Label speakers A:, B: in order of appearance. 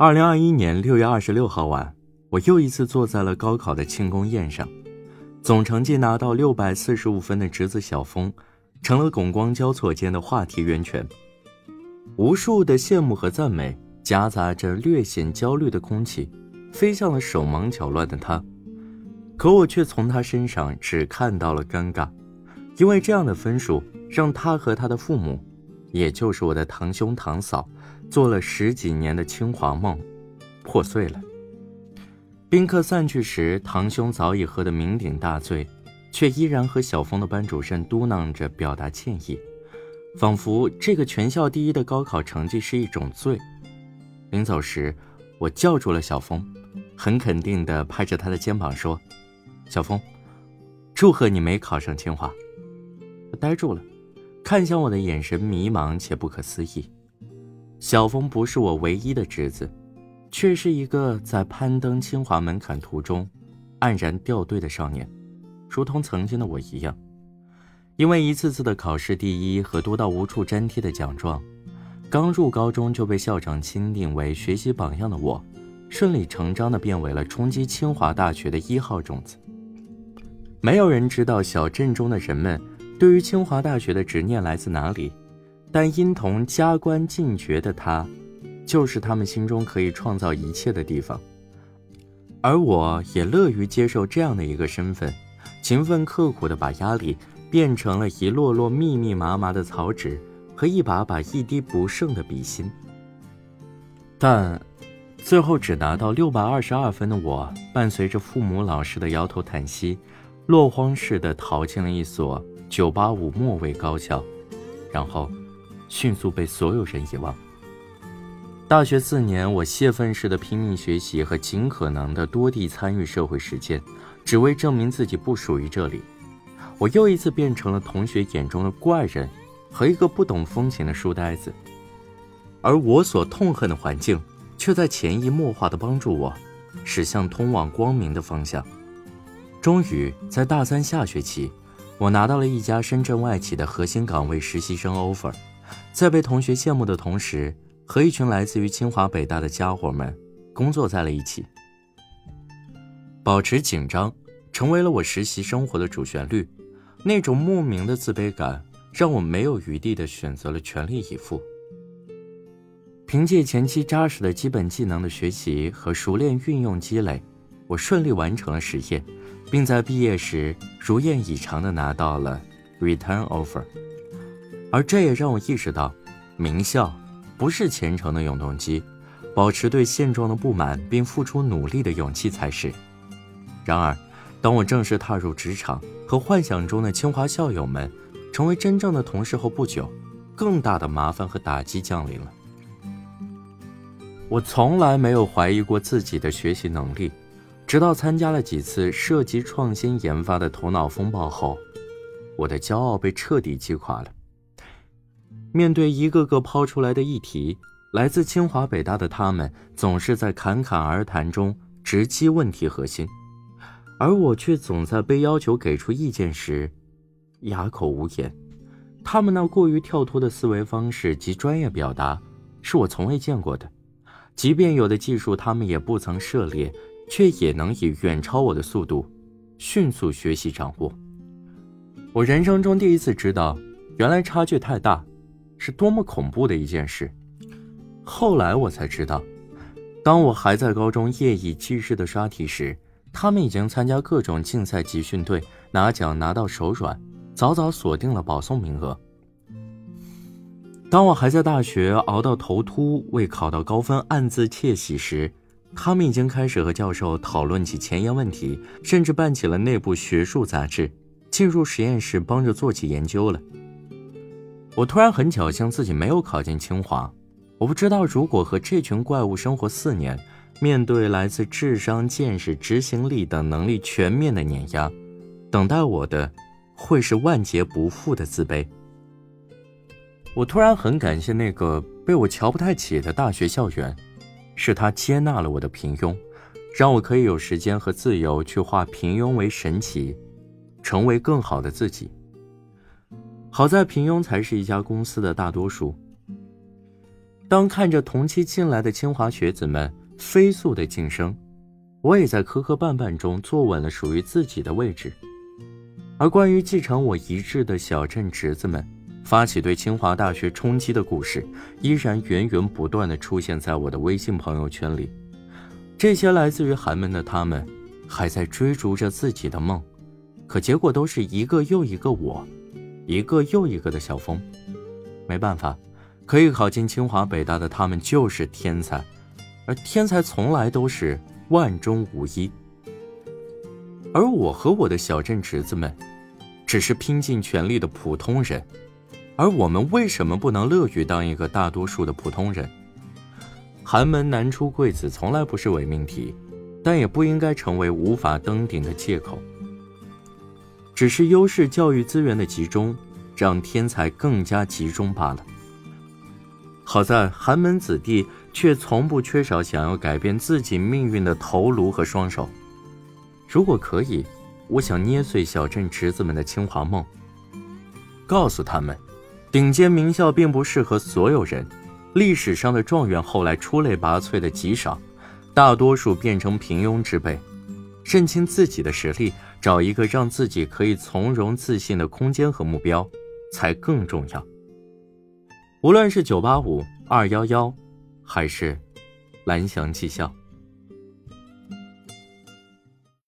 A: 二零二一年六月二十六号晚，我又一次坐在了高考的庆功宴上。总成绩拿到六百四十五分的侄子小峰，成了拱光交错间的话题源泉。无数的羡慕和赞美夹杂着略显焦虑的空气，飞向了手忙脚乱的他。可我却从他身上只看到了尴尬，因为这样的分数让他和他的父母，也就是我的堂兄堂嫂，做了十几年的清华梦，破碎了。宾客散去时，堂兄早已喝得酩酊大醉，却依然和小峰的班主任嘟囔着表达歉意，仿佛这个全校第一的高考成绩是一种罪。临走时，我叫住了小峰，很肯定地拍着他的肩膀说：“小峰，祝贺你没考上清华。”他呆住了，看向我的眼神迷茫且不可思议。小峰不是我唯一的侄子。却是一个在攀登清华门槛途中黯然掉队的少年，如同曾经的我一样，因为一次次的考试第一和多到无处粘贴的奖状，刚入高中就被校长钦定为学习榜样的我，顺理成章的变为了冲击清华大学的一号种子。没有人知道小镇中的人们对于清华大学的执念来自哪里，但因同加官进爵的他。就是他们心中可以创造一切的地方，而我也乐于接受这样的一个身份，勤奋刻苦地把压力变成了一摞摞密密麻麻的草纸和一把把一滴不剩的笔芯。但，最后只拿到六百二十二分的我，伴随着父母老师的摇头叹息，落荒似的逃进了一所九八五末位高校，然后，迅速被所有人遗忘。大学四年，我泄愤似的拼命学习和尽可能的多地参与社会实践，只为证明自己不属于这里。我又一次变成了同学眼中的怪人和一个不懂风情的书呆子，而我所痛恨的环境，却在潜移默化的帮助我驶向通往光明的方向。终于在大三下学期，我拿到了一家深圳外企的核心岗位实习生 offer，在被同学羡慕的同时。和一群来自于清华北大的家伙们工作在了一起，保持紧张成为了我实习生活的主旋律。那种莫名的自卑感让我没有余地的选择了全力以赴。凭借前期扎实的基本技能的学习和熟练运用积累，我顺利完成了实验，并在毕业时如愿以偿的拿到了 return offer。而这也让我意识到，名校。不是虔诚的永动机，保持对现状的不满并付出努力的勇气才是。然而，当我正式踏入职场，和幻想中的清华校友们成为真正的同事后不久，更大的麻烦和打击降临了。我从来没有怀疑过自己的学习能力，直到参加了几次涉及创新研发的头脑风暴后，我的骄傲被彻底击垮了。面对一个个抛出来的议题，来自清华北大的他们总是在侃侃而谈中直击问题核心，而我却总在被要求给出意见时哑口无言。他们那过于跳脱的思维方式及专业表达，是我从未见过的。即便有的技术他们也不曾涉猎，却也能以远超我的速度迅速学习掌握。我人生中第一次知道，原来差距太大。是多么恐怖的一件事！后来我才知道，当我还在高中夜以继日的刷题时，他们已经参加各种竞赛集训队，拿奖拿到手软，早早锁定了保送名额。当我还在大学熬到头秃，为考到高分暗自窃喜时，他们已经开始和教授讨论起前沿问题，甚至办起了内部学术杂志，进入实验室帮着做起研究了。我突然很侥幸自己没有考进清华，我不知道如果和这群怪物生活四年，面对来自智商、见识、执行力等能力全面的碾压，等待我的会是万劫不复的自卑。我突然很感谢那个被我瞧不太起的大学校园，是他接纳了我的平庸，让我可以有时间和自由去化平庸为神奇，成为更好的自己。好在平庸才是一家公司的大多数。当看着同期进来的清华学子们飞速的晋升，我也在磕磕绊绊中坐稳了属于自己的位置。而关于继承我遗志的小镇侄子们，发起对清华大学冲击的故事，依然源源不断的出现在我的微信朋友圈里。这些来自于寒门的他们，还在追逐着自己的梦，可结果都是一个又一个我，一个又一个的小峰。没办法。可以考进清华北大的他们就是天才，而天才从来都是万中无一。而我和我的小镇侄子们，只是拼尽全力的普通人，而我们为什么不能乐于当一个大多数的普通人？寒门难出贵子从来不是伪命题，但也不应该成为无法登顶的借口。只是优势教育资源的集中，让天才更加集中罢了。好在寒门子弟却从不缺少想要改变自己命运的头颅和双手。如果可以，我想捏碎小镇侄子们的清华梦，告诉他们，顶尖名校并不适合所有人。历史上的状元后来出类拔萃的极少，大多数变成平庸之辈。认清自己的实力，找一个让自己可以从容自信的空间和目标，才更重要。无论是九八五、二幺幺，还是蓝翔技校。